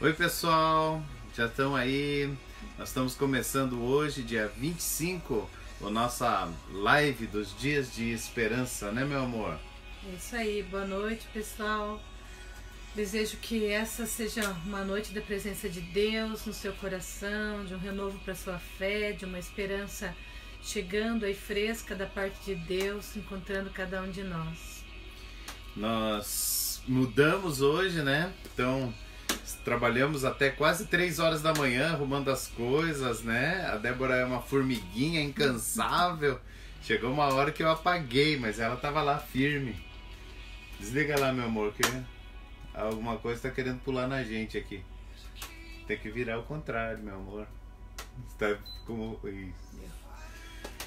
Oi, pessoal, já estão aí. Nós estamos começando hoje, dia 25, a nossa live dos dias de esperança, né, meu amor? É isso aí, boa noite, pessoal. Desejo que essa seja uma noite da presença de Deus no seu coração, de um renovo para sua fé, de uma esperança chegando aí fresca da parte de Deus, encontrando cada um de nós. Nós mudamos hoje, né? Então, trabalhamos até quase três horas da manhã arrumando as coisas, né? A Débora é uma formiguinha incansável. Chegou uma hora que eu apaguei, mas ela tava lá firme. Desliga lá, meu amor, que alguma coisa está querendo pular na gente aqui. Tem que virar o contrário, meu amor. Está como isso.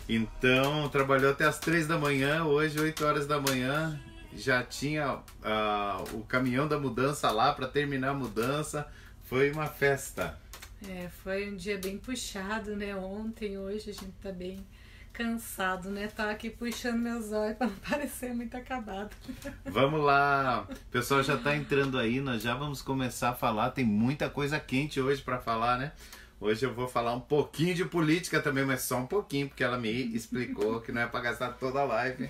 Então, trabalhou até as três da manhã, hoje 8 horas da manhã, já tinha uh, o caminhão da mudança lá para terminar a mudança. Foi uma festa. É, foi um dia bem puxado, né? Ontem, hoje a gente tá bem cansado, né? Tá aqui puxando meus olhos para não parecer muito acabado. Vamos lá, o pessoal já tá entrando aí, nós já vamos começar a falar. Tem muita coisa quente hoje para falar, né? Hoje eu vou falar um pouquinho de política também, mas só um pouquinho, porque ela me explicou que não é para gastar toda a live.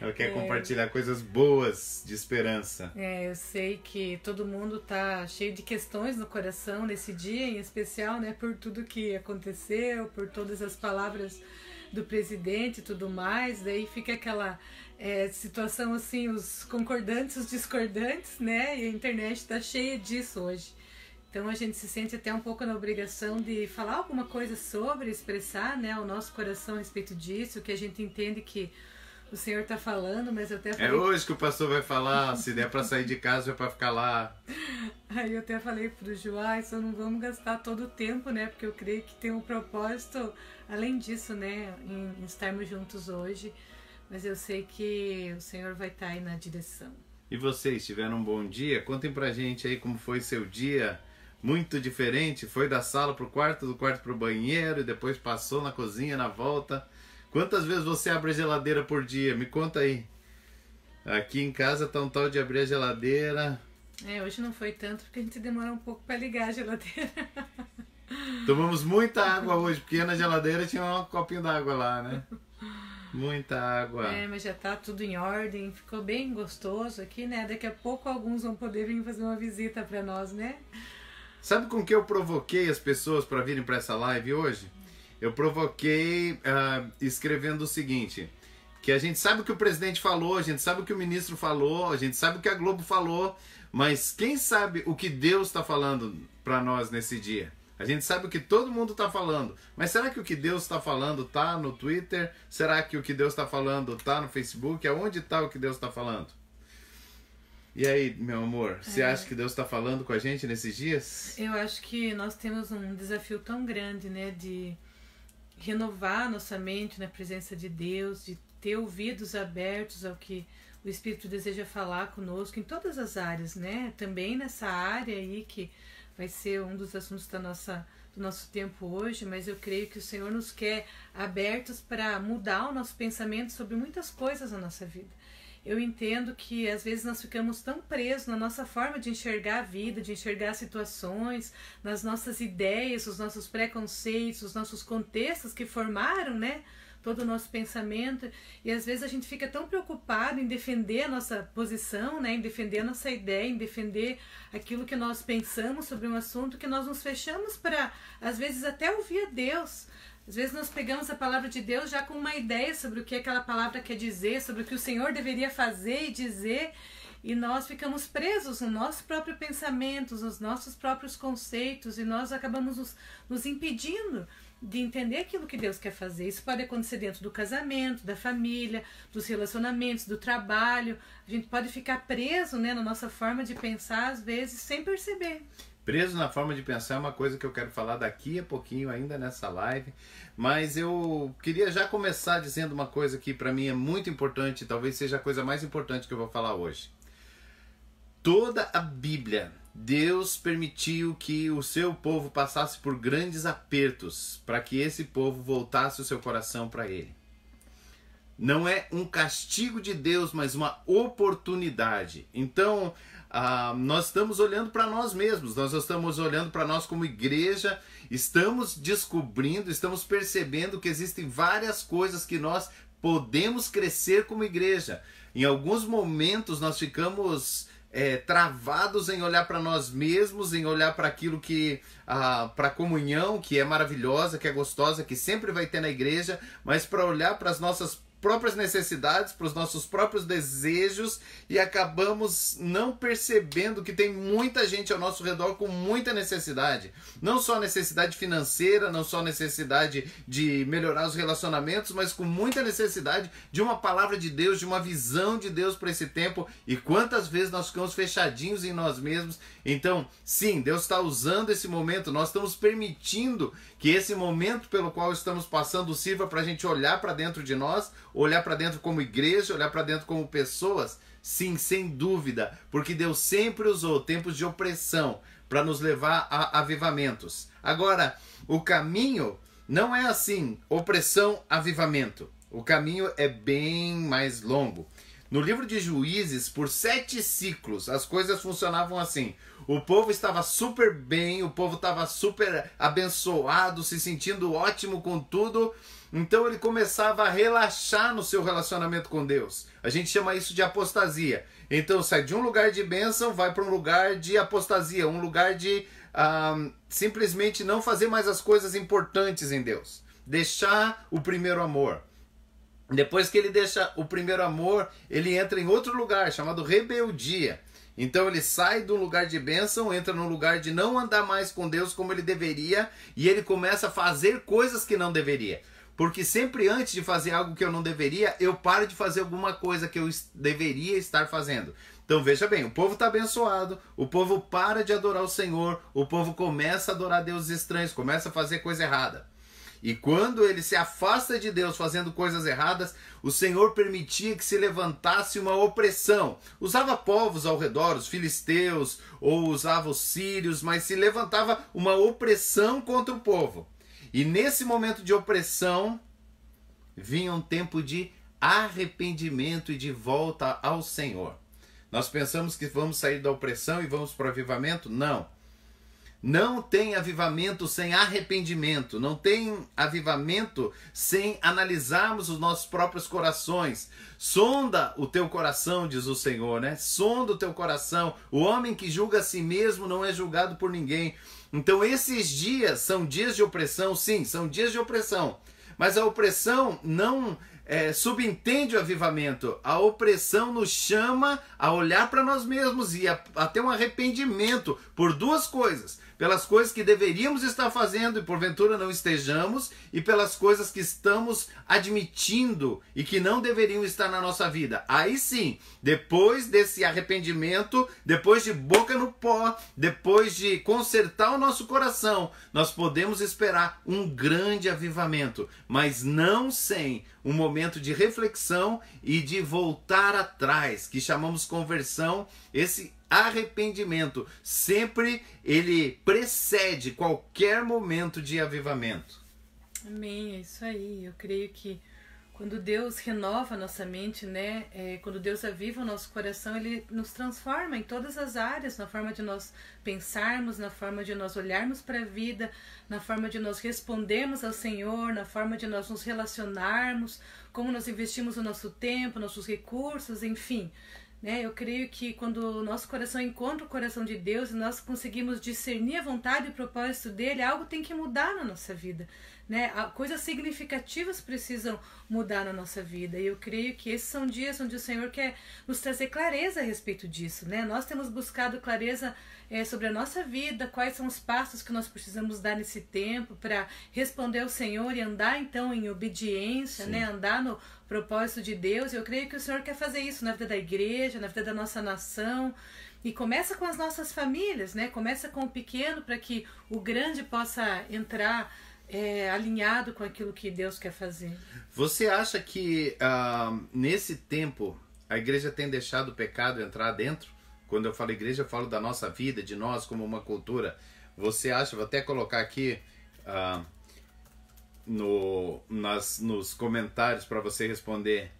Ela quer é. compartilhar coisas boas de esperança. É, eu sei que todo mundo tá cheio de questões no coração nesse dia, em especial, né, por tudo que aconteceu, por todas as palavras do presidente e tudo mais. Daí fica aquela é, situação assim, os concordantes, os discordantes, né? E a internet está cheia disso hoje. Então a gente se sente até um pouco na obrigação de falar alguma coisa sobre, expressar, né, o nosso coração a respeito disso, que a gente entende que o senhor está falando, mas eu até é falei... É hoje que o pastor vai falar, se der para sair de casa é para ficar lá. Aí eu até falei pro Joá, só não vamos gastar todo o tempo, né? Porque eu creio que tem um propósito, além disso, né? Em, em estarmos juntos hoje. Mas eu sei que o Senhor vai estar tá aí na direção. E vocês tiveram um bom dia? Contem pra gente aí como foi seu dia. Muito diferente? Foi da sala pro quarto, do quarto pro banheiro e depois passou na cozinha na volta. Quantas vezes você abre a geladeira por dia? Me conta aí. Aqui em casa tá um tal de abrir a geladeira. É, hoje não foi tanto porque a gente demora um pouco para ligar a geladeira. Tomamos muita água hoje, porque na geladeira tinha um copinho d'água lá, né? Muita água. É, mas já tá tudo em ordem, ficou bem gostoso aqui, né? Daqui a pouco alguns vão poder vir fazer uma visita para nós, né? Sabe com que eu provoquei as pessoas para virem para essa live hoje? Eu provoquei uh, escrevendo o seguinte: que a gente sabe o que o presidente falou, a gente sabe o que o ministro falou, a gente sabe o que a Globo falou, mas quem sabe o que Deus está falando para nós nesse dia? A gente sabe o que todo mundo está falando, mas será que o que Deus está falando está no Twitter? Será que o que Deus está falando está no Facebook? Aonde está o que Deus está falando? E aí, meu amor, você é. acha que Deus está falando com a gente nesses dias? Eu acho que nós temos um desafio tão grande, né, de renovar nossa mente na presença de Deus, de ter ouvidos abertos ao que o Espírito deseja falar conosco em todas as áreas, né? Também nessa área aí que vai ser um dos assuntos da nossa, do nosso tempo hoje, mas eu creio que o Senhor nos quer abertos para mudar o nosso pensamento sobre muitas coisas na nossa vida eu entendo que às vezes nós ficamos tão presos na nossa forma de enxergar a vida, de enxergar situações, nas nossas ideias, os nossos preconceitos, os nossos contextos que formaram, né? Todo o nosso pensamento, e às vezes a gente fica tão preocupado em defender a nossa posição, né, em defender a nossa ideia, em defender aquilo que nós pensamos sobre um assunto, que nós nos fechamos para, às vezes, até ouvir a Deus, às vezes nós pegamos a palavra de Deus já com uma ideia sobre o que aquela palavra quer dizer, sobre o que o Senhor deveria fazer e dizer, e nós ficamos presos no nosso próprio pensamento, nos nossos próprios conceitos, e nós acabamos nos, nos impedindo de entender aquilo que Deus quer fazer. Isso pode acontecer dentro do casamento, da família, dos relacionamentos, do trabalho. A gente pode ficar preso né, na nossa forma de pensar, às vezes, sem perceber. Preso na forma de pensar é uma coisa que eu quero falar daqui a pouquinho ainda nessa live, mas eu queria já começar dizendo uma coisa que para mim é muito importante, talvez seja a coisa mais importante que eu vou falar hoje. Toda a Bíblia, Deus permitiu que o seu povo passasse por grandes apertos para que esse povo voltasse o seu coração para ele. não é um castigo de Deus, mas uma oportunidade. Então, ah, nós estamos olhando para nós mesmos, nós estamos olhando para nós como igreja, estamos descobrindo, estamos percebendo que existem várias coisas que nós podemos crescer como igreja. Em alguns momentos nós ficamos é, travados em olhar para nós mesmos, em olhar para aquilo que. Ah, para a comunhão, que é maravilhosa, que é gostosa, que sempre vai ter na igreja, mas para olhar para as nossas próprias necessidades, para os nossos próprios desejos e acabamos não percebendo que tem muita gente ao nosso redor com muita necessidade. Não só necessidade financeira, não só necessidade de melhorar os relacionamentos, mas com muita necessidade de uma palavra de Deus, de uma visão de Deus para esse tempo. E quantas vezes nós ficamos fechadinhos em nós mesmos. Então, sim, Deus está usando esse momento, nós estamos permitindo que esse momento pelo qual estamos passando sirva para a gente olhar para dentro de nós, olhar para dentro como igreja, olhar para dentro como pessoas? Sim, sem dúvida, porque Deus sempre usou tempos de opressão para nos levar a avivamentos. Agora, o caminho não é assim, opressão, avivamento. O caminho é bem mais longo. No livro de Juízes, por sete ciclos, as coisas funcionavam assim. O povo estava super bem, o povo estava super abençoado, se sentindo ótimo com tudo. Então ele começava a relaxar no seu relacionamento com Deus. A gente chama isso de apostasia. Então sai de um lugar de bênção, vai para um lugar de apostasia, um lugar de um, simplesmente não fazer mais as coisas importantes em Deus. Deixar o primeiro amor. Depois que ele deixa o primeiro amor, ele entra em outro lugar chamado rebeldia. Então ele sai do lugar de bênção, entra no lugar de não andar mais com Deus como ele deveria e ele começa a fazer coisas que não deveria. Porque sempre antes de fazer algo que eu não deveria, eu paro de fazer alguma coisa que eu deveria estar fazendo. Então veja bem, o povo está abençoado, o povo para de adorar o Senhor, o povo começa a adorar deuses estranhos, começa a fazer coisa errada. E quando ele se afasta de Deus fazendo coisas erradas, o Senhor permitia que se levantasse uma opressão. Usava povos ao redor, os filisteus, ou usava os sírios, mas se levantava uma opressão contra o povo. E nesse momento de opressão, vinha um tempo de arrependimento e de volta ao Senhor. Nós pensamos que vamos sair da opressão e vamos para o avivamento? Não. Não tem avivamento sem arrependimento, não tem avivamento sem analisarmos os nossos próprios corações. Sonda o teu coração, diz o Senhor, né? Sonda o teu coração. O homem que julga a si mesmo não é julgado por ninguém. Então, esses dias são dias de opressão, sim, são dias de opressão. Mas a opressão não é, subentende o avivamento. A opressão nos chama a olhar para nós mesmos e a, a ter um arrependimento por duas coisas pelas coisas que deveríamos estar fazendo e porventura não estejamos, e pelas coisas que estamos admitindo e que não deveriam estar na nossa vida. Aí sim, depois desse arrependimento, depois de boca no pó, depois de consertar o nosso coração, nós podemos esperar um grande avivamento, mas não sem um momento de reflexão e de voltar atrás, que chamamos conversão. Esse arrependimento sempre ele precede qualquer momento de avivamento. Amém, é isso aí. Eu creio que quando Deus renova nossa mente, né? É, quando Deus aviva o nosso coração, Ele nos transforma em todas as áreas, na forma de nós pensarmos, na forma de nós olharmos para a vida, na forma de nós respondermos ao Senhor, na forma de nós nos relacionarmos, como nós investimos o nosso tempo, nossos recursos, enfim. Né? Eu creio que quando o nosso coração encontra o coração de Deus e nós conseguimos discernir a vontade e o propósito dele, algo tem que mudar na nossa vida. Né? Coisas significativas precisam mudar na nossa vida. E eu creio que esses são dias onde o Senhor quer nos trazer clareza a respeito disso. Né? Nós temos buscado clareza é, sobre a nossa vida, quais são os passos que nós precisamos dar nesse tempo para responder ao Senhor e andar então em obediência, né? andar no propósito de Deus. Eu creio que o Senhor quer fazer isso na vida da igreja, na vida da nossa nação. E começa com as nossas famílias, né? Começa com o pequeno para que o grande possa entrar é, alinhado com aquilo que Deus quer fazer. Você acha que uh, nesse tempo a igreja tem deixado o pecado entrar dentro? Quando eu falo igreja, eu falo da nossa vida, de nós como uma cultura. Você acha, vou até colocar aqui, uh, no, nas, nos comentários para você responder.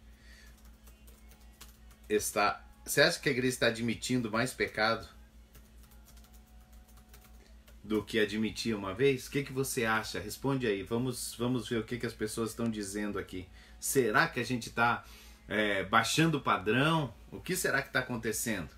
Está, você acha que a igreja está admitindo mais pecado do que admitia uma vez? O que, que você acha? Responde aí. Vamos, vamos ver o que, que as pessoas estão dizendo aqui. Será que a gente está é, baixando o padrão? O que será que está acontecendo?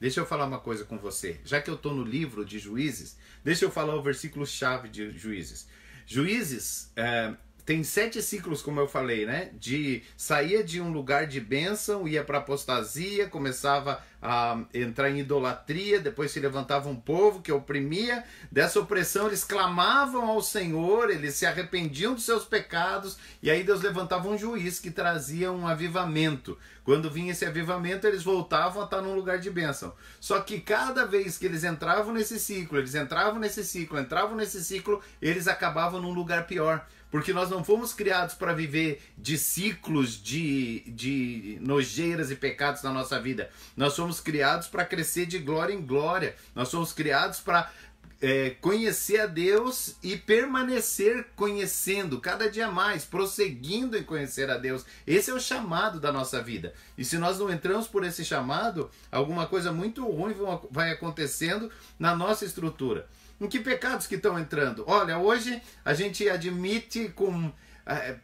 Deixa eu falar uma coisa com você. Já que eu estou no livro de Juízes, deixa eu falar o versículo chave de Juízes. Juízes é, tem sete ciclos, como eu falei, né? De saía de um lugar de bênção, ia para apostasia, começava a entrar em idolatria, depois se levantava um povo que oprimia. Dessa opressão eles clamavam ao Senhor, eles se arrependiam dos seus pecados, e aí Deus levantava um juiz que trazia um avivamento. Quando vinha esse avivamento, eles voltavam a estar num lugar de bênção. Só que cada vez que eles entravam nesse ciclo, eles entravam nesse ciclo, entravam nesse ciclo, eles acabavam num lugar pior porque nós não fomos criados para viver de ciclos de, de nojeiras e pecados na nossa vida. Nós fomos criados para crescer de glória em glória. Nós somos criados para é, conhecer a Deus e permanecer conhecendo cada dia mais, prosseguindo em conhecer a Deus. Esse é o chamado da nossa vida. E se nós não entramos por esse chamado, alguma coisa muito ruim vai acontecendo na nossa estrutura. Em que pecados que estão entrando? Olha, hoje a gente admite com. É,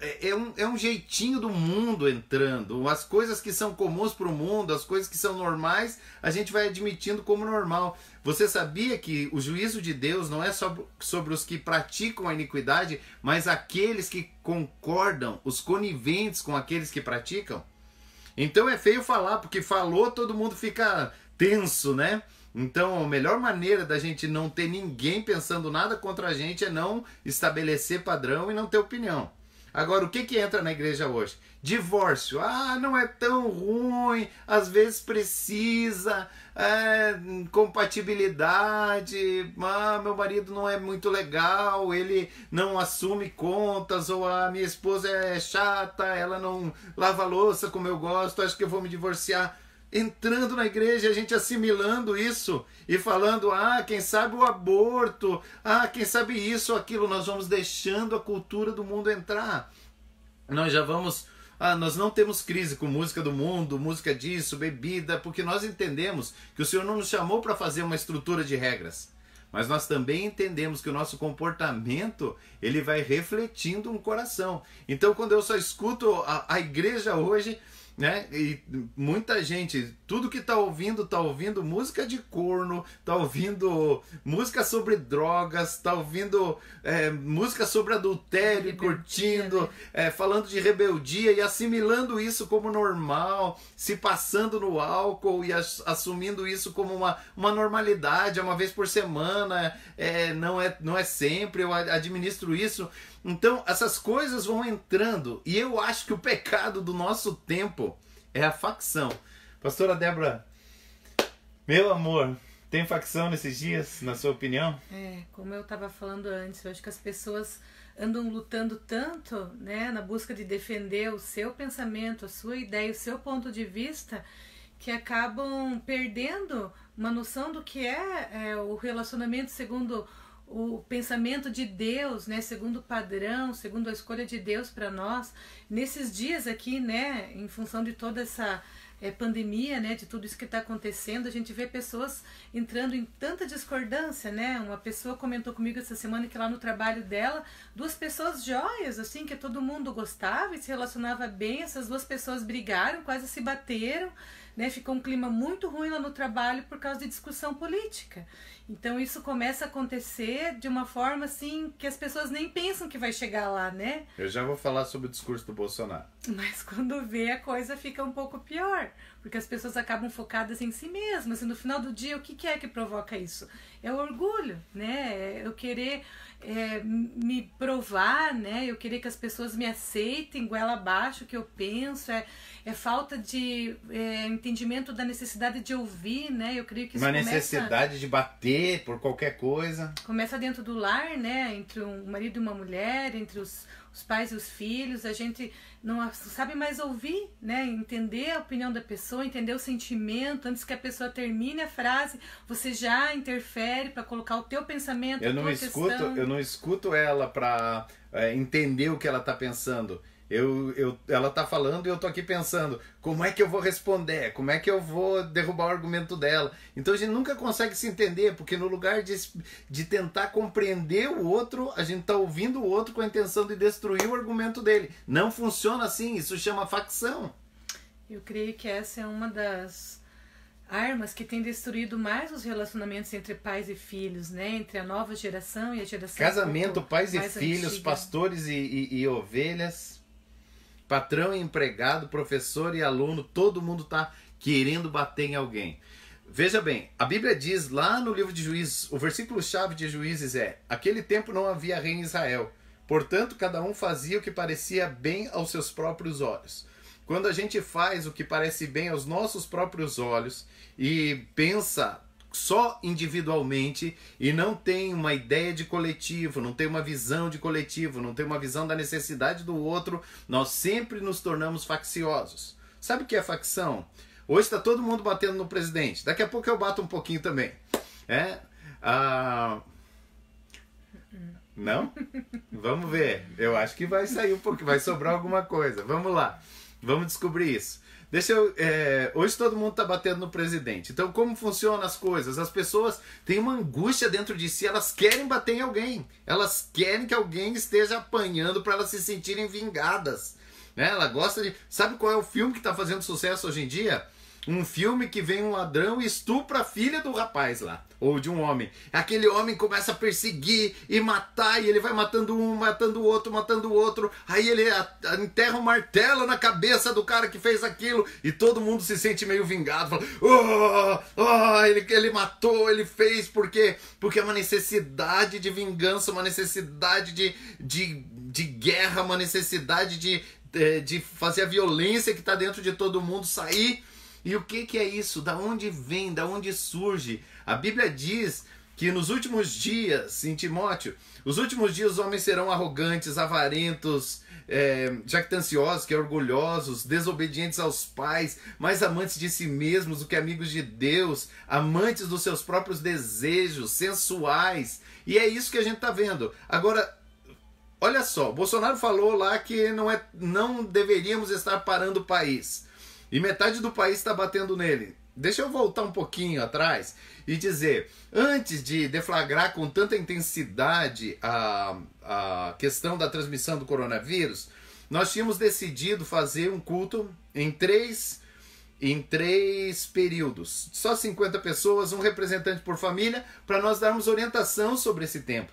é, é, um, é um jeitinho do mundo entrando. As coisas que são comuns para o mundo, as coisas que são normais, a gente vai admitindo como normal. Você sabia que o juízo de Deus não é sobre, sobre os que praticam a iniquidade, mas aqueles que concordam, os coniventes com aqueles que praticam? Então é feio falar, porque falou, todo mundo fica tenso, né? Então, a melhor maneira da gente não ter ninguém pensando nada contra a gente é não estabelecer padrão e não ter opinião. Agora, o que, que entra na igreja hoje? Divórcio. Ah, não é tão ruim, às vezes precisa. É, compatibilidade. Ah, meu marido não é muito legal, ele não assume contas, ou a minha esposa é chata, ela não lava louça como eu gosto, acho que eu vou me divorciar entrando na igreja, a gente assimilando isso e falando, ah, quem sabe o aborto, ah, quem sabe isso ou aquilo, nós vamos deixando a cultura do mundo entrar. Nós já vamos, ah, nós não temos crise com música do mundo, música disso, bebida, porque nós entendemos que o Senhor não nos chamou para fazer uma estrutura de regras. Mas nós também entendemos que o nosso comportamento ele vai refletindo um coração. Então, quando eu só escuto a, a igreja hoje, né? E muita gente, tudo que tá ouvindo, tá ouvindo música de corno, tá ouvindo música sobre drogas, tá ouvindo é, música sobre adultério, rebeldia, curtindo, né? é, falando de rebeldia e assimilando isso como normal, se passando no álcool e assumindo isso como uma, uma normalidade, uma vez por semana, é, não, é, não é sempre, eu administro isso. Então, essas coisas vão entrando. E eu acho que o pecado do nosso tempo é a facção. Pastora Débora, meu amor, tem facção nesses dias, na sua opinião? É, como eu estava falando antes, eu acho que as pessoas andam lutando tanto, né, na busca de defender o seu pensamento, a sua ideia, o seu ponto de vista, que acabam perdendo uma noção do que é, é o relacionamento segundo o pensamento de Deus, né, segundo o padrão, segundo a escolha de Deus para nós, nesses dias aqui, né, em função de toda essa é, pandemia, né, de tudo isso que está acontecendo, a gente vê pessoas entrando em tanta discordância, né? Uma pessoa comentou comigo essa semana que lá no trabalho dela, duas pessoas joias, assim, que todo mundo gostava e se relacionava bem, essas duas pessoas brigaram, quase se bateram, né? Ficou um clima muito ruim lá no trabalho por causa de discussão política. Então isso começa a acontecer de uma forma assim que as pessoas nem pensam que vai chegar lá, né? Eu já vou falar sobre o discurso do Bolsonaro. Mas quando vê a coisa fica um pouco pior, porque as pessoas acabam focadas em si mesmas e no final do dia o que é que provoca isso? É o orgulho, né? É eu querer é, me provar, né? Eu querer que as pessoas me aceitem, goela abaixo o que eu penso, é, é falta de é, entendimento da necessidade de ouvir, né? Eu creio que isso Uma começa, necessidade de bater por qualquer coisa. Começa dentro do lar, né? Entre um marido e uma mulher, entre os, os pais e os filhos, a gente não sabe mais ouvir, né? Entender a opinião da pessoa, entender o sentimento, antes que a pessoa termine a frase, você já interfere para colocar o teu pensamento, eu não escuto, questão. Eu não escuto ela para é, entender o que ela está pensando. Eu, eu, ela tá falando e eu tô aqui pensando, como é que eu vou responder? Como é que eu vou derrubar o argumento dela? Então a gente nunca consegue se entender, porque no lugar de, de tentar compreender o outro, a gente tá ouvindo o outro com a intenção de destruir o argumento dele. Não funciona assim, isso chama facção. Eu creio que essa é uma das armas que tem destruído mais os relacionamentos entre pais e filhos, né? Entre a nova geração e a geração Casamento, pais e filhos, antiga. pastores e, e, e ovelhas Patrão e empregado, professor e aluno, todo mundo está querendo bater em alguém. Veja bem, a Bíblia diz lá no livro de Juízes, o versículo-chave de Juízes é: Aquele tempo não havia rei em Israel, portanto, cada um fazia o que parecia bem aos seus próprios olhos. Quando a gente faz o que parece bem aos nossos próprios olhos e pensa só individualmente e não tem uma ideia de coletivo, não tem uma visão de coletivo, não tem uma visão da necessidade do outro, nós sempre nos tornamos facciosos. Sabe o que é facção? Hoje está todo mundo batendo no presidente. Daqui a pouco eu bato um pouquinho também. É? Ah... Não? Vamos ver. Eu acho que vai sair um pouco, vai sobrar alguma coisa. Vamos lá. Vamos descobrir isso. Deixa eu. É, hoje todo mundo está batendo no presidente. Então, como funcionam as coisas? As pessoas têm uma angústia dentro de si, elas querem bater em alguém. Elas querem que alguém esteja apanhando para elas se sentirem vingadas. Né? Ela gosta de. Sabe qual é o filme que está fazendo sucesso hoje em dia? Um filme que vem um ladrão e estupra a filha do rapaz lá, ou de um homem. Aquele homem começa a perseguir e matar, e ele vai matando um, matando o outro, matando o outro. Aí ele enterra um martelo na cabeça do cara que fez aquilo, e todo mundo se sente meio vingado. Fala, oh, oh, ele, ele matou, ele fez, porque Porque é uma necessidade de vingança, uma necessidade de, de, de guerra, uma necessidade de, de, de fazer a violência que está dentro de todo mundo sair e o que, que é isso? Da onde vem? Da onde surge? A Bíblia diz que nos últimos dias, em Timóteo, os últimos dias os homens serão arrogantes, avarentos, é, jactanciosos, que é orgulhosos, desobedientes aos pais, mais amantes de si mesmos do que amigos de Deus, amantes dos seus próprios desejos, sensuais. E é isso que a gente está vendo. Agora, olha só, Bolsonaro falou lá que não, é, não deveríamos estar parando o país e metade do país está batendo nele. Deixa eu voltar um pouquinho atrás e dizer: antes de deflagrar com tanta intensidade a, a questão da transmissão do coronavírus, nós tínhamos decidido fazer um culto em três, em três períodos. Só 50 pessoas, um representante por família, para nós darmos orientação sobre esse tempo.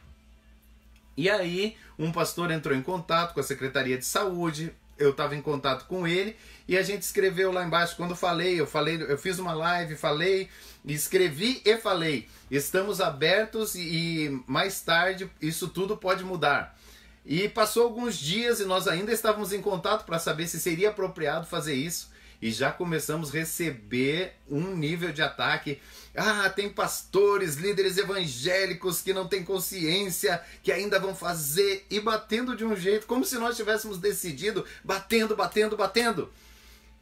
E aí, um pastor entrou em contato com a Secretaria de Saúde, eu estava em contato com ele e a gente escreveu lá embaixo quando falei, eu falei, eu fiz uma live, falei, escrevi e falei. Estamos abertos e, e mais tarde isso tudo pode mudar. E passou alguns dias e nós ainda estávamos em contato para saber se seria apropriado fazer isso e já começamos a receber um nível de ataque. Ah, tem pastores, líderes evangélicos que não têm consciência, que ainda vão fazer e batendo de um jeito, como se nós tivéssemos decidido, batendo, batendo, batendo.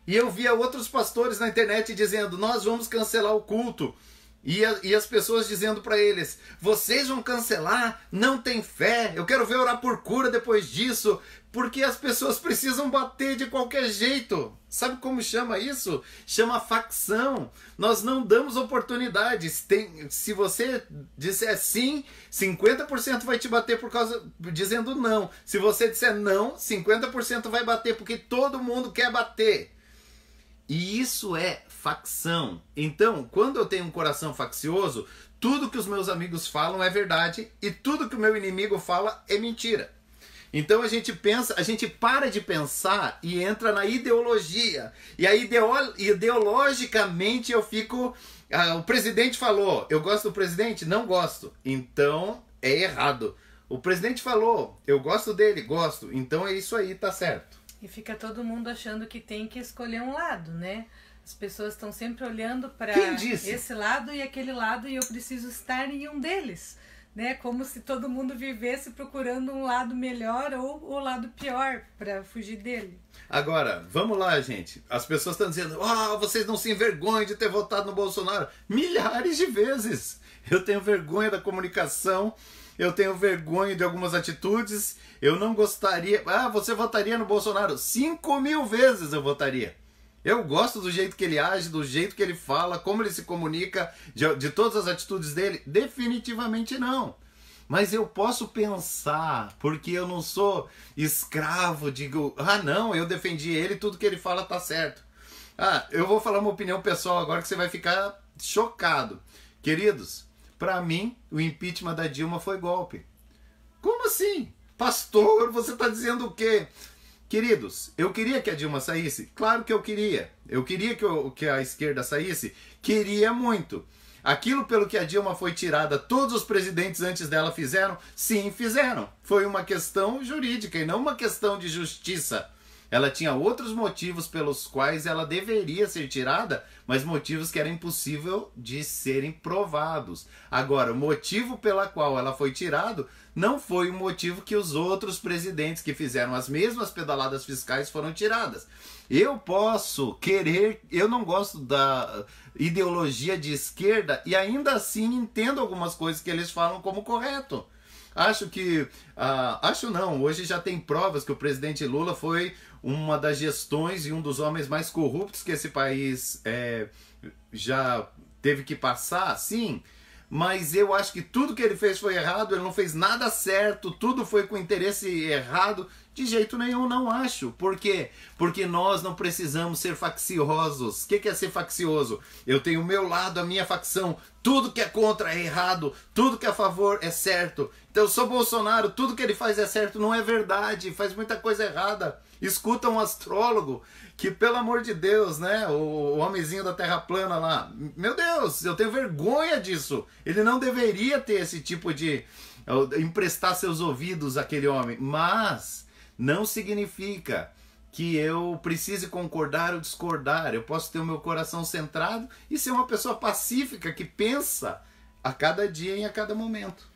E eu via outros pastores na internet dizendo: Nós vamos cancelar o culto. E, a, e as pessoas dizendo para eles: Vocês vão cancelar? Não tem fé. Eu quero ver orar por cura depois disso. Porque as pessoas precisam bater de qualquer jeito. Sabe como chama isso? Chama facção. Nós não damos oportunidades. Tem, se você disser sim, 50% vai te bater por causa dizendo não. Se você disser não, 50% vai bater porque todo mundo quer bater. E isso é facção. Então, quando eu tenho um coração faccioso, tudo que os meus amigos falam é verdade e tudo que o meu inimigo fala é mentira. Então a gente pensa, a gente para de pensar e entra na ideologia. E aí ideologicamente eu fico. Ah, o presidente falou, eu gosto do presidente? Não gosto. Então é errado. O presidente falou, eu gosto dele, gosto. Então é isso aí, tá certo. E fica todo mundo achando que tem que escolher um lado, né? As pessoas estão sempre olhando para esse lado e aquele lado e eu preciso estar em um deles. né? Como se todo mundo vivesse procurando um lado melhor ou o lado pior para fugir dele. Agora, vamos lá, gente. As pessoas estão dizendo: ah, vocês não se envergonham de ter votado no Bolsonaro. Milhares de vezes. Eu tenho vergonha da comunicação, eu tenho vergonha de algumas atitudes. Eu não gostaria. Ah, você votaria no Bolsonaro? Cinco mil vezes eu votaria. Eu gosto do jeito que ele age, do jeito que ele fala, como ele se comunica, de, de todas as atitudes dele? Definitivamente não. Mas eu posso pensar, porque eu não sou escravo, digo, ah não, eu defendi ele, tudo que ele fala tá certo. Ah, eu vou falar uma opinião pessoal agora que você vai ficar chocado. Queridos, para mim, o impeachment da Dilma foi golpe. Como assim? Pastor, você está dizendo o quê? Queridos, eu queria que a Dilma saísse? Claro que eu queria. Eu queria que, eu, que a esquerda saísse? Queria muito. Aquilo pelo que a Dilma foi tirada, todos os presidentes antes dela fizeram? Sim, fizeram. Foi uma questão jurídica e não uma questão de justiça. Ela tinha outros motivos pelos quais ela deveria ser tirada, mas motivos que era impossível de serem provados. Agora, o motivo pela qual ela foi tirada não foi o motivo que os outros presidentes que fizeram as mesmas pedaladas fiscais foram tiradas. Eu posso querer, eu não gosto da ideologia de esquerda e ainda assim entendo algumas coisas que eles falam como correto. Acho que. Uh, acho não, hoje já tem provas que o presidente Lula foi uma das gestões e um dos homens mais corruptos que esse país é, já teve que passar, sim. Mas eu acho que tudo que ele fez foi errado, ele não fez nada certo, tudo foi com interesse errado. De jeito nenhum, não acho. Por quê? Porque nós não precisamos ser facciosos. O que é ser faccioso? Eu tenho o meu lado, a minha facção. Tudo que é contra é errado, tudo que é a favor é certo. Então eu sou Bolsonaro, tudo que ele faz é certo. Não é verdade, faz muita coisa errada. Escuta um astrólogo que, pelo amor de Deus, né? O, homenzinho da Terra plana lá. Meu Deus, eu tenho vergonha disso. Ele não deveria ter esse tipo de. emprestar seus ouvidos àquele homem. Mas não significa que eu precise concordar ou discordar. Eu posso ter o meu coração centrado e ser uma pessoa pacífica que pensa a cada dia e a cada momento.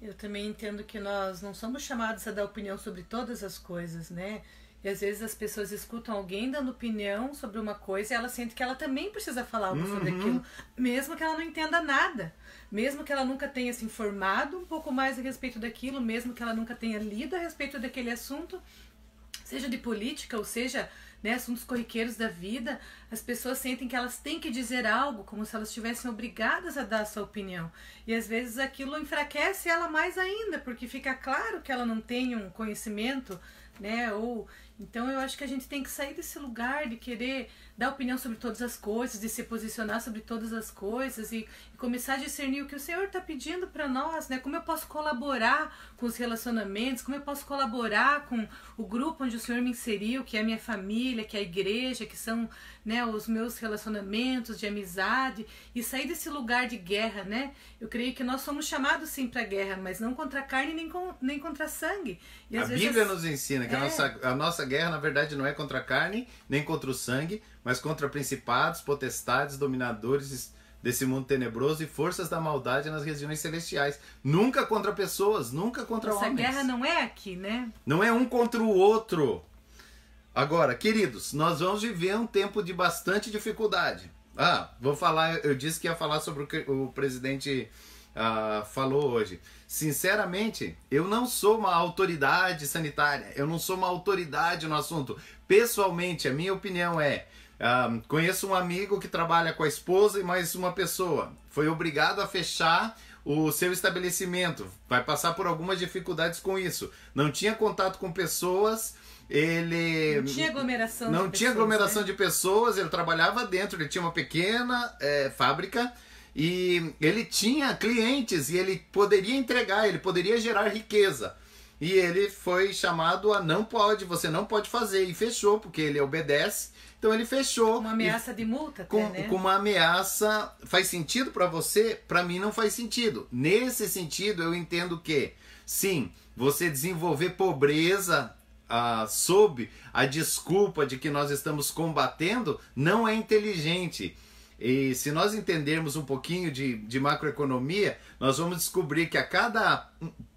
Eu também entendo que nós não somos chamados a dar opinião sobre todas as coisas, né? E às vezes as pessoas escutam alguém dando opinião sobre uma coisa e ela sente que ela também precisa falar algo uhum. sobre aquilo, mesmo que ela não entenda nada, mesmo que ela nunca tenha se informado um pouco mais a respeito daquilo, mesmo que ela nunca tenha lido a respeito daquele assunto, seja de política ou seja né, assuntos corriqueiros da vida, as pessoas sentem que elas têm que dizer algo, como se elas estivessem obrigadas a dar a sua opinião. E às vezes aquilo enfraquece ela mais ainda, porque fica claro que ela não tem um conhecimento, né, ou então eu acho que a gente tem que sair desse lugar de querer dar opinião sobre todas as coisas, de se posicionar sobre todas as coisas e, e começar a discernir o que o Senhor está pedindo para nós, né? Como eu posso colaborar com os relacionamentos, como eu posso colaborar com o grupo onde o Senhor me inseriu, que é a minha família, que é a igreja, que são né, os meus relacionamentos de amizade e sair desse lugar de guerra, né? Eu creio que nós somos chamados sim para guerra, mas não contra carne nem, com, nem contra sangue. E, a Bíblia nos ensina que é... a, nossa, a nossa guerra, na verdade, não é contra a carne nem contra o sangue, mas contra principados, potestades, dominadores desse mundo tenebroso e forças da maldade nas regiões celestiais. Nunca contra pessoas, nunca contra Essa homens. Essa guerra não é aqui, né? Não é um contra o outro. Agora, queridos, nós vamos viver um tempo de bastante dificuldade. Ah, vou falar, eu disse que ia falar sobre o o presidente uh, falou hoje. Sinceramente, eu não sou uma autoridade sanitária, eu não sou uma autoridade no assunto. Pessoalmente, a minha opinião é: uh, conheço um amigo que trabalha com a esposa e mais uma pessoa. Foi obrigado a fechar o seu estabelecimento. Vai passar por algumas dificuldades com isso. Não tinha contato com pessoas ele não tinha aglomeração não de tinha pessoas, aglomeração né? de pessoas ele trabalhava dentro ele tinha uma pequena é, fábrica e ele tinha clientes e ele poderia entregar ele poderia gerar riqueza. E ele foi chamado a não pode você não pode fazer. E fechou porque ele obedece. Então ele fechou uma ameaça de multa até, com, né? com uma ameaça. Faz sentido para você? Para mim não faz sentido. Nesse sentido eu entendo que sim você desenvolver pobreza ah, sob a desculpa de que nós estamos combatendo não é inteligente. E se nós entendermos um pouquinho de, de macroeconomia, nós vamos descobrir que a cada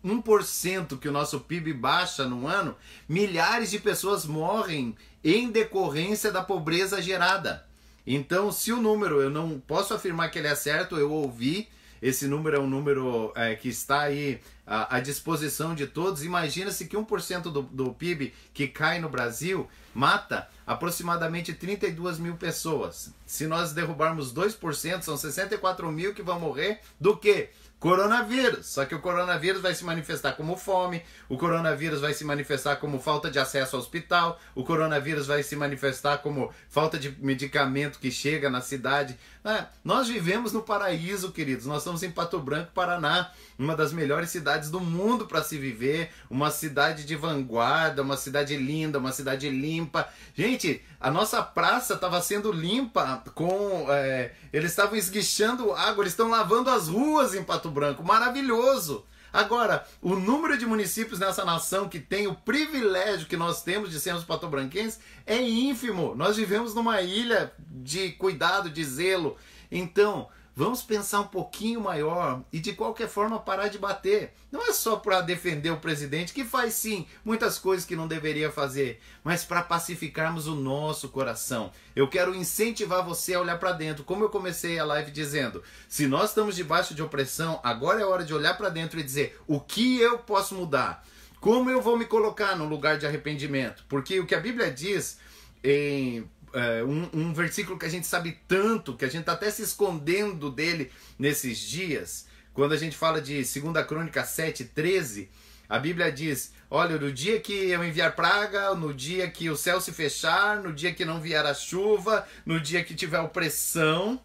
1% que o nosso PIB baixa no ano, milhares de pessoas morrem em decorrência da pobreza gerada. Então, se o número, eu não posso afirmar que ele é certo, eu ouvi, esse número é um número é, que está aí à, à, disposição de todos. Imagina-se que 1% do, do PIB que cai no Brasil mata aproximadamente 32 mil pessoas. Se nós derrubarmos 2%, são 64 mil que vão morrer do que? Coronavírus. Só que o coronavírus vai se manifestar como fome, o coronavírus vai se manifestar como falta de acesso ao hospital, o coronavírus vai se manifestar como falta de medicamento que chega na cidade. É, nós vivemos no paraíso, queridos. Nós estamos em Pato Branco, Paraná, uma das melhores cidades do mundo para se viver, uma cidade de vanguarda, uma cidade linda, uma cidade limpa. Gente, a nossa praça estava sendo limpa com. É, eles estavam esguichando água, eles estão lavando as ruas em Pato Branco. Maravilhoso! Agora, o número de municípios nessa nação que tem o privilégio que nós temos de sermos patobranquenses é ínfimo. Nós vivemos numa ilha de cuidado, de zelo. Então, Vamos pensar um pouquinho maior e de qualquer forma parar de bater. Não é só para defender o presidente, que faz sim muitas coisas que não deveria fazer, mas para pacificarmos o nosso coração. Eu quero incentivar você a olhar para dentro, como eu comecei a live dizendo. Se nós estamos debaixo de opressão, agora é hora de olhar para dentro e dizer: o que eu posso mudar? Como eu vou me colocar no lugar de arrependimento? Porque o que a Bíblia diz em é, um, um, versículo que a gente sabe tanto, que a gente está até se escondendo dele nesses dias. Quando a gente fala de 2 Crônica 7, 13, a Bíblia diz: Olha, no dia que eu enviar praga, no dia que o céu se fechar, no dia que não vier a chuva, no dia que tiver opressão,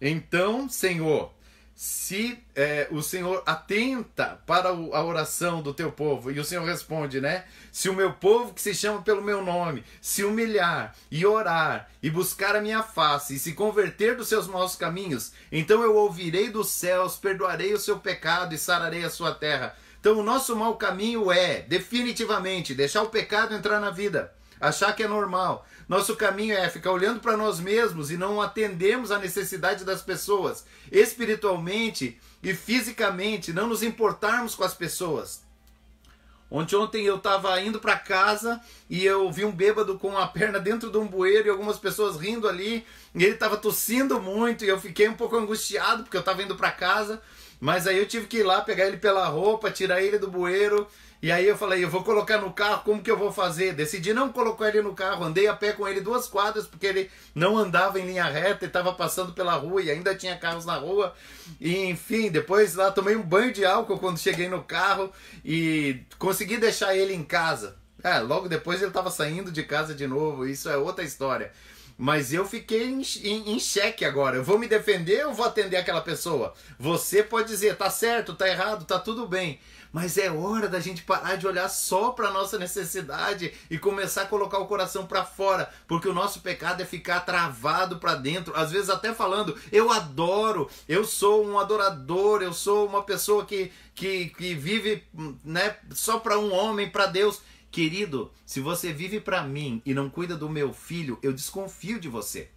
então, Senhor, se é, o Senhor atenta para a oração do teu povo, e o Senhor responde, né? Se o meu povo que se chama pelo meu nome se humilhar e orar e buscar a minha face e se converter dos seus maus caminhos, então eu ouvirei dos céus, perdoarei o seu pecado e sararei a sua terra. Então o nosso mau caminho é, definitivamente, deixar o pecado entrar na vida, achar que é normal, nosso caminho é ficar olhando para nós mesmos e não atendemos à necessidade das pessoas, espiritualmente e fisicamente, não nos importarmos com as pessoas. Ontem, ontem eu estava indo para casa e eu vi um bêbado com a perna dentro de um bueiro e algumas pessoas rindo ali. E ele estava tossindo muito e eu fiquei um pouco angustiado porque eu estava indo para casa. Mas aí eu tive que ir lá pegar ele pela roupa, tirar ele do bueiro e aí eu falei, eu vou colocar no carro, como que eu vou fazer? Decidi não colocar ele no carro, andei a pé com ele duas quadras, porque ele não andava em linha reta e estava passando pela rua e ainda tinha carros na rua. E enfim, depois lá tomei um banho de álcool quando cheguei no carro e consegui deixar ele em casa. É, logo depois ele estava saindo de casa de novo, isso é outra história. Mas eu fiquei em, xeque agora. Eu vou me defender ou vou atender aquela pessoa? Você pode dizer, tá certo, tá errado, tá tudo bem. Mas é hora da gente parar de olhar só para nossa necessidade e começar a colocar o coração para fora, porque o nosso pecado é ficar travado para dentro, às vezes até falando, eu adoro, eu sou um adorador, eu sou uma pessoa que que, que vive, né, só para um homem, para Deus. Querido, se você vive para mim e não cuida do meu filho, eu desconfio de você.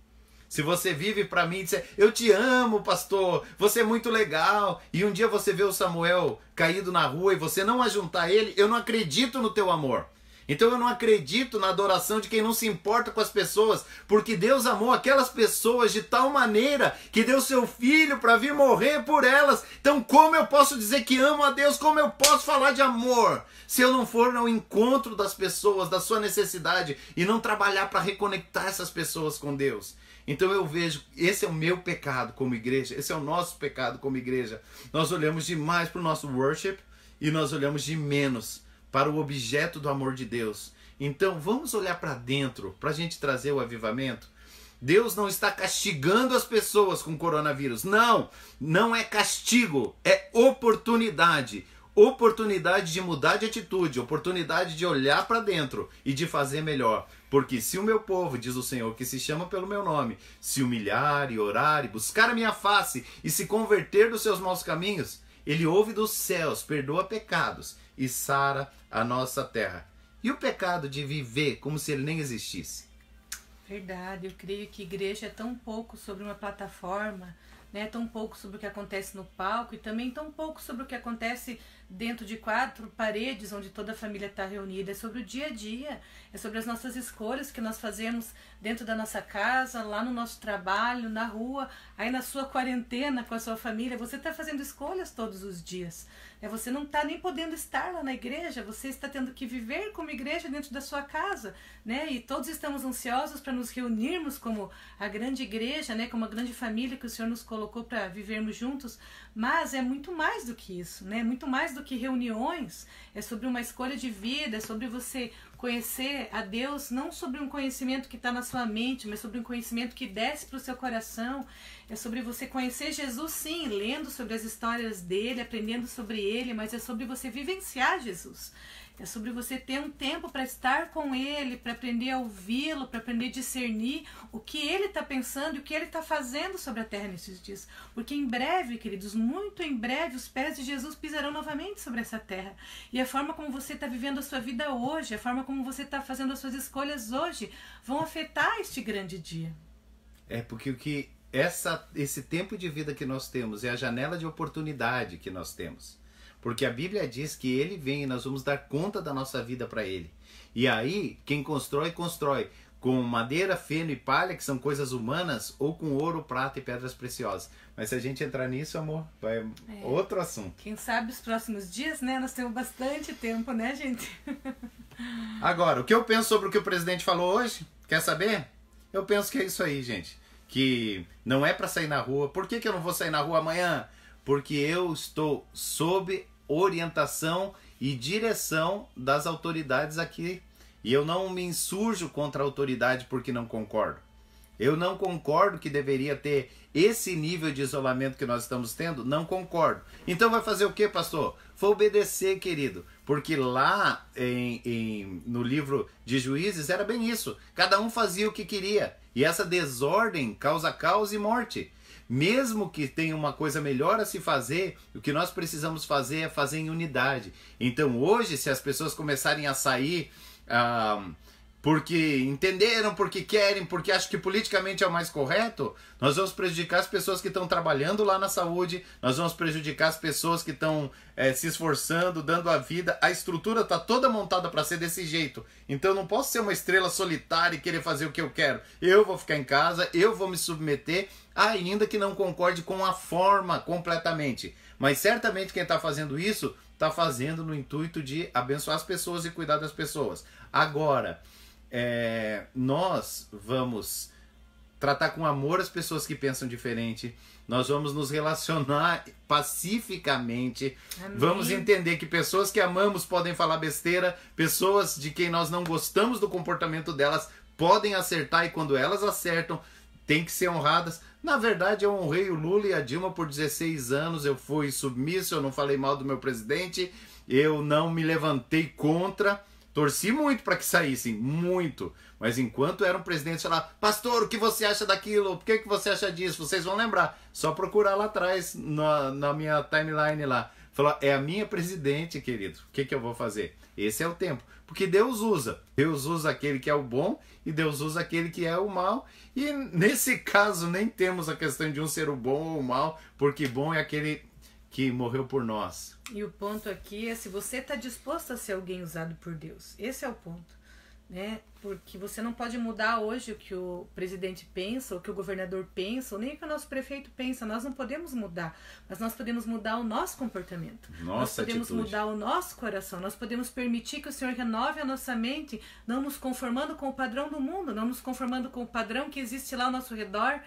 Se você vive para mim e dizer, eu te amo, pastor, você é muito legal, e um dia você vê o Samuel caído na rua e você não ajuntar ele, eu não acredito no teu amor. Então eu não acredito na adoração de quem não se importa com as pessoas, porque Deus amou aquelas pessoas de tal maneira que deu seu filho para vir morrer por elas. Então, como eu posso dizer que amo a Deus? Como eu posso falar de amor se eu não for ao encontro das pessoas, da sua necessidade e não trabalhar para reconectar essas pessoas com Deus? Então eu vejo, esse é o meu pecado como igreja, esse é o nosso pecado como igreja. Nós olhamos demais para o nosso worship e nós olhamos de menos para o objeto do amor de Deus. Então vamos olhar para dentro para a gente trazer o avivamento. Deus não está castigando as pessoas com coronavírus. Não, não é castigo, é oportunidade oportunidade de mudar de atitude, oportunidade de olhar para dentro e de fazer melhor. Porque se o meu povo, diz o Senhor, que se chama pelo meu nome, se humilhar e orar e buscar a minha face e se converter dos seus maus caminhos, ele ouve dos céus, perdoa pecados e sara a nossa terra. E o pecado de viver como se ele nem existisse? Verdade, eu creio que igreja é tão pouco sobre uma plataforma, né? Tão pouco sobre o que acontece no palco e também tão pouco sobre o que acontece dentro de quatro paredes onde toda a família está reunida. É sobre o dia a dia, é sobre as nossas escolhas que nós fazemos dentro da nossa casa, lá no nosso trabalho, na rua, aí na sua quarentena com a sua família. Você está fazendo escolhas todos os dias. É, você não está nem podendo estar lá na igreja, você está tendo que viver como igreja dentro da sua casa, né? E todos estamos ansiosos para nos reunirmos como a grande igreja, né? Como a grande família que o Senhor nos colocou para vivermos juntos. Mas é muito mais do que isso, né? Muito mais do que reuniões. É sobre uma escolha de vida, é sobre você conhecer a Deus não sobre um conhecimento que está na sua mente, mas sobre um conhecimento que desce para o seu coração. É sobre você conhecer Jesus, sim, lendo sobre as histórias dele, aprendendo sobre ele, mas é sobre você vivenciar Jesus. É sobre você ter um tempo para estar com Ele, para aprender a ouvi-lo, para aprender a discernir o que Ele está pensando e o que Ele está fazendo sobre a terra nesses dias. Porque em breve, queridos, muito em breve, os pés de Jesus pisarão novamente sobre essa terra. E a forma como você está vivendo a sua vida hoje, a forma como você está fazendo as suas escolhas hoje, vão afetar este grande dia. É porque o que essa, esse tempo de vida que nós temos é a janela de oportunidade que nós temos. Porque a Bíblia diz que ele vem e nós vamos dar conta da nossa vida para ele. E aí, quem constrói, constrói com madeira, feno e palha, que são coisas humanas, ou com ouro, prata e pedras preciosas. Mas se a gente entrar nisso, amor, vai é. outro assunto. Quem sabe os próximos dias, né? Nós temos bastante tempo, né, gente? Agora, o que eu penso sobre o que o presidente falou hoje? Quer saber? Eu penso que é isso aí, gente. Que não é para sair na rua. Por que, que eu não vou sair na rua amanhã? Porque eu estou sob orientação e direção das autoridades aqui. E eu não me insurjo contra a autoridade porque não concordo. Eu não concordo que deveria ter esse nível de isolamento que nós estamos tendo. Não concordo. Então vai fazer o que, pastor? Foi obedecer, querido. Porque lá em, em, no livro de Juízes era bem isso. Cada um fazia o que queria. E essa desordem causa caos e morte. Mesmo que tenha uma coisa melhor a se fazer, o que nós precisamos fazer é fazer em unidade. Então hoje, se as pessoas começarem a sair. Ah, porque entenderam, porque querem, porque acham que politicamente é o mais correto, nós vamos prejudicar as pessoas que estão trabalhando lá na saúde, nós vamos prejudicar as pessoas que estão é, se esforçando, dando a vida. A estrutura está toda montada para ser desse jeito. Então não posso ser uma estrela solitária e querer fazer o que eu quero. Eu vou ficar em casa, eu vou me submeter, ainda que não concorde com a forma completamente. Mas certamente quem está fazendo isso está fazendo no intuito de abençoar as pessoas e cuidar das pessoas. Agora, é, nós vamos tratar com amor as pessoas que pensam diferente. Nós vamos nos relacionar pacificamente. Amém. Vamos entender que pessoas que amamos podem falar besteira, pessoas de quem nós não gostamos do comportamento delas podem acertar e quando elas acertam, tem que ser honradas. Na verdade, eu honrei o Lula e a Dilma por 16 anos, eu fui submisso, eu não falei mal do meu presidente, eu não me levantei contra Torci muito para que saíssem, muito. Mas enquanto eram presidentes, lá, pastor, o que você acha daquilo? Por que, que você acha disso? Vocês vão lembrar. Só procurar lá atrás, na, na minha timeline lá. Falar, é a minha presidente, querido. O que, que eu vou fazer? Esse é o tempo. Porque Deus usa. Deus usa aquele que é o bom e Deus usa aquele que é o mal. E nesse caso, nem temos a questão de um ser o bom ou o mal, porque bom é aquele que morreu por nós. E o ponto aqui é se você está disposto a ser alguém usado por Deus. Esse é o ponto. Né? Porque você não pode mudar hoje o que o presidente pensa, o que o governador pensa, ou nem o que o nosso prefeito pensa. Nós não podemos mudar, mas nós podemos mudar o nosso comportamento. Nossa nós podemos atitude. mudar o nosso coração. Nós podemos permitir que o Senhor renove a nossa mente, não nos conformando com o padrão do mundo, não nos conformando com o padrão que existe lá ao nosso redor,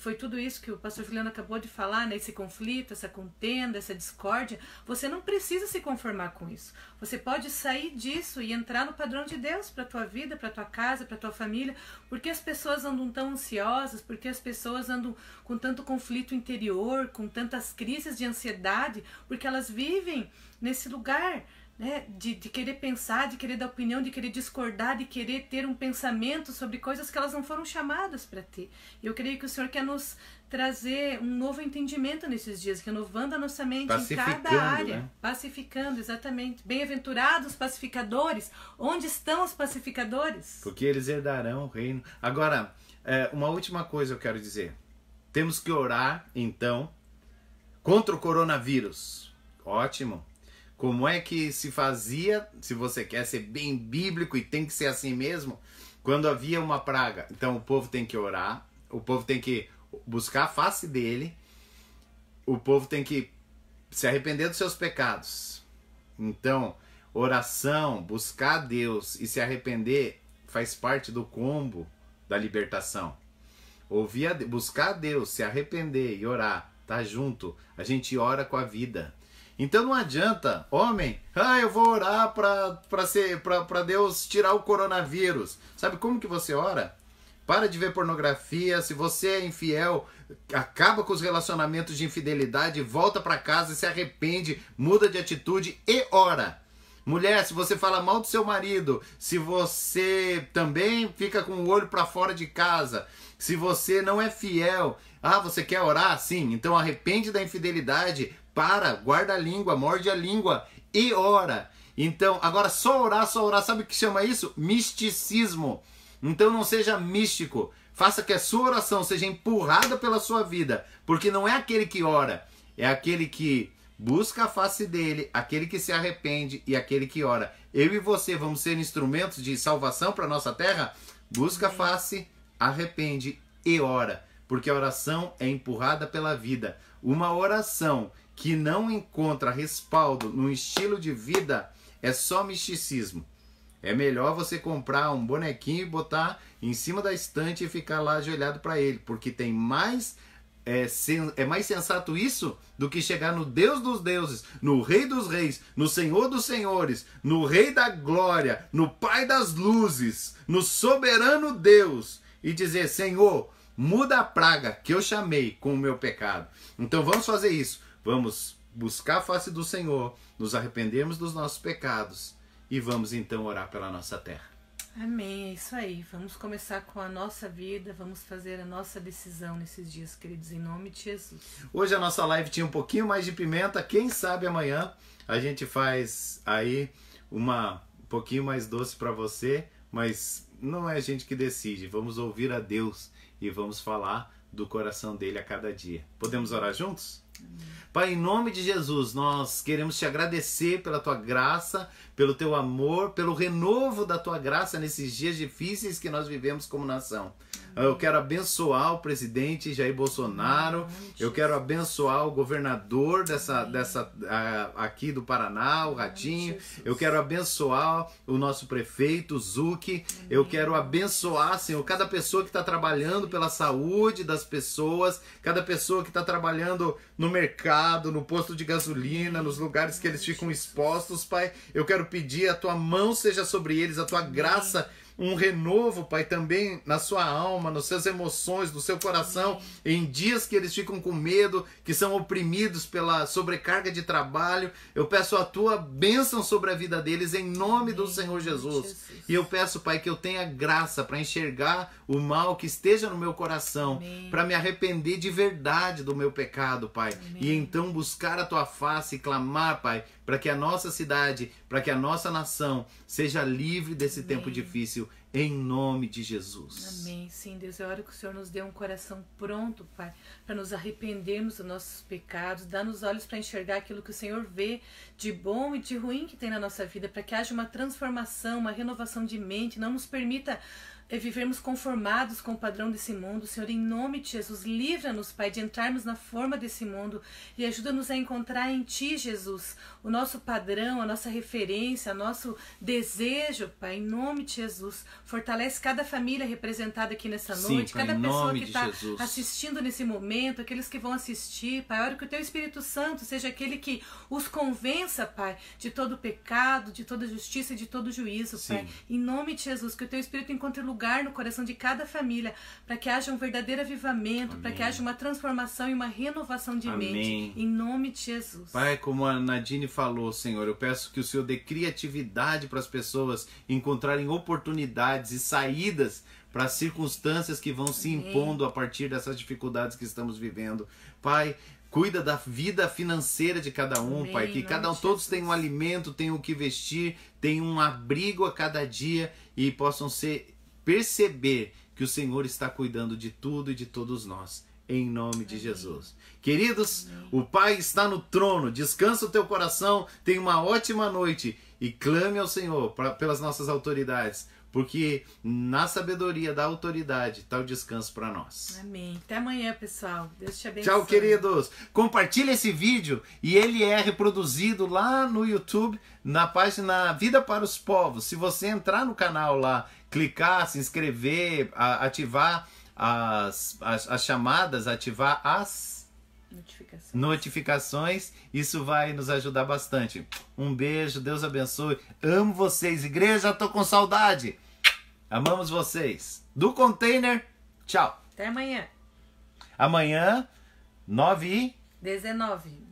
foi tudo isso que o pastor Juliano acabou de falar, né? esse conflito, essa contenda, essa discórdia, você não precisa se conformar com isso. Você pode sair disso e entrar no padrão de Deus para tua vida, para tua casa, para tua família, porque as pessoas andam tão ansiosas, porque as pessoas andam com tanto conflito interior, com tantas crises de ansiedade, porque elas vivem nesse lugar né, de, de querer pensar, de querer dar opinião, de querer discordar, de querer ter um pensamento sobre coisas que elas não foram chamadas para ter. Eu creio que o Senhor quer nos trazer um novo entendimento nesses dias, renovando a nossa mente em cada área, né? pacificando, exatamente. Bem-aventurados pacificadores, onde estão os pacificadores? Porque eles herdarão o reino. Agora, é, uma última coisa eu quero dizer. Temos que orar, então, contra o coronavírus. Ótimo. Como é que se fazia, se você quer ser bem bíblico e tem que ser assim mesmo, quando havia uma praga? Então o povo tem que orar, o povo tem que buscar a face dele, o povo tem que se arrepender dos seus pecados. Então, oração, buscar Deus e se arrepender faz parte do combo da libertação. Ouvir a, buscar Deus, se arrepender e orar, tá junto. A gente ora com a vida. Então não adianta, homem, ah, eu vou orar para Deus tirar o coronavírus. Sabe como que você ora? Para de ver pornografia, se você é infiel, acaba com os relacionamentos de infidelidade, volta para casa, se arrepende, muda de atitude e ora. Mulher, se você fala mal do seu marido, se você também fica com o olho para fora de casa, se você não é fiel, ah, você quer orar? Sim, então arrepende da infidelidade, para, guarda a língua, morde a língua e ora. Então, agora só orar, só orar, sabe o que chama isso? Misticismo. Então não seja místico. Faça que a sua oração seja empurrada pela sua vida, porque não é aquele que ora, é aquele que busca a face dele, aquele que se arrepende e aquele que ora. Eu e você vamos ser instrumentos de salvação para nossa terra? Busca a face, arrepende e ora, porque a oração é empurrada pela vida. Uma oração que não encontra respaldo no estilo de vida é só misticismo. É melhor você comprar um bonequinho e botar em cima da estante e ficar lá ajoelhado para ele, porque tem mais é, sen, é mais sensato isso do que chegar no Deus dos deuses, no Rei dos reis, no Senhor dos senhores, no Rei da glória, no Pai das luzes, no soberano Deus e dizer: Senhor, muda a praga que eu chamei com o meu pecado. Então vamos fazer isso. Vamos buscar a face do Senhor, nos arrependermos dos nossos pecados e vamos então orar pela nossa terra. Amém, é isso aí. Vamos começar com a nossa vida, vamos fazer a nossa decisão nesses dias, queridos, em nome de Jesus. Hoje a nossa live tinha um pouquinho mais de pimenta, quem sabe amanhã a gente faz aí uma um pouquinho mais doce para você, mas não é a gente que decide. Vamos ouvir a Deus e vamos falar do coração dele a cada dia. Podemos orar juntos? Pai, em nome de Jesus, nós queremos te agradecer pela tua graça, pelo teu amor, pelo renovo da tua graça nesses dias difíceis que nós vivemos como nação. Eu quero abençoar o presidente Jair Bolsonaro. Eu quero abençoar o governador dessa, dessa aqui do Paraná, o Ratinho. Eu quero abençoar o nosso prefeito, Zuki. Eu quero abençoar, Senhor, cada pessoa que está trabalhando pela saúde das pessoas, cada pessoa que está trabalhando no mercado, no posto de gasolina, nos lugares que eles ficam expostos, Pai. Eu quero pedir a tua mão seja sobre eles, a tua graça um renovo, Pai, também na sua alma, nas suas emoções, no seu coração, Amém. em dias que eles ficam com medo, que são oprimidos pela sobrecarga de trabalho. Eu peço a tua bênção sobre a vida deles em nome Amém. do Senhor Jesus. Jesus. E eu peço, Pai, que eu tenha graça para enxergar o mal que esteja no meu coração, para me arrepender de verdade do meu pecado, Pai, e então buscar a tua face e clamar, Pai, para que a nossa cidade, para que a nossa nação seja livre desse Amém. tempo difícil, em nome de Jesus. Amém. Sim, Deus, é hora que o Senhor nos dê um coração pronto, Pai, para nos arrependermos dos nossos pecados, dá-nos olhos para enxergar aquilo que o Senhor vê de bom e de ruim que tem na nossa vida, para que haja uma transformação, uma renovação de mente, não nos permita é vivermos conformados com o padrão desse mundo. Senhor, em nome de Jesus, livra-nos, Pai, de entrarmos na forma desse mundo e ajuda-nos a encontrar em Ti, Jesus, o nosso padrão, a nossa referência, o nosso desejo, Pai, em nome de Jesus. Fortalece cada família representada aqui nessa Sim, noite, pai, cada pessoa que está assistindo nesse momento, aqueles que vão assistir, Pai. Ora que o Teu Espírito Santo seja aquele que os convença, Pai, de todo pecado, de toda justiça e de todo juízo, Pai. Sim. Em nome de Jesus, que o Teu Espírito encontre lugar lugar no coração de cada família, para que haja um verdadeiro avivamento, para que haja uma transformação e uma renovação de Amém. mente. Em nome de Jesus. Pai, como a Nadine falou, Senhor, eu peço que o Senhor dê criatividade para as pessoas encontrarem oportunidades e saídas para as circunstâncias que vão se Amém. impondo a partir dessas dificuldades que estamos vivendo. Pai, cuida da vida financeira de cada um, Amém, Pai, que cada um todos tenham um alimento, tenham o que vestir, tenham um abrigo a cada dia e possam ser perceber que o Senhor está cuidando de tudo e de todos nós. Em nome de. Jesus. Queridos, o Pai está no trono. Descansa o teu coração. Tenha uma ótima noite e clame ao Senhor pra, pelas nossas autoridades, porque na sabedoria da autoridade está o descanso para nós. Amém. Até amanhã, pessoal. Deus te abençoe. Tchau, queridos. Compartilhe esse vídeo e ele é reproduzido lá no YouTube, na página Vida para os Povos. Se você entrar no canal lá, clicar, se inscrever, ativar as, as, as chamadas, ativar as Notificação. notificações, isso vai nos ajudar bastante. Um beijo, Deus abençoe. Amo vocês, igreja, tô com saudade. Amamos vocês. Do container, tchau. Até amanhã. Amanhã, 9 e 19.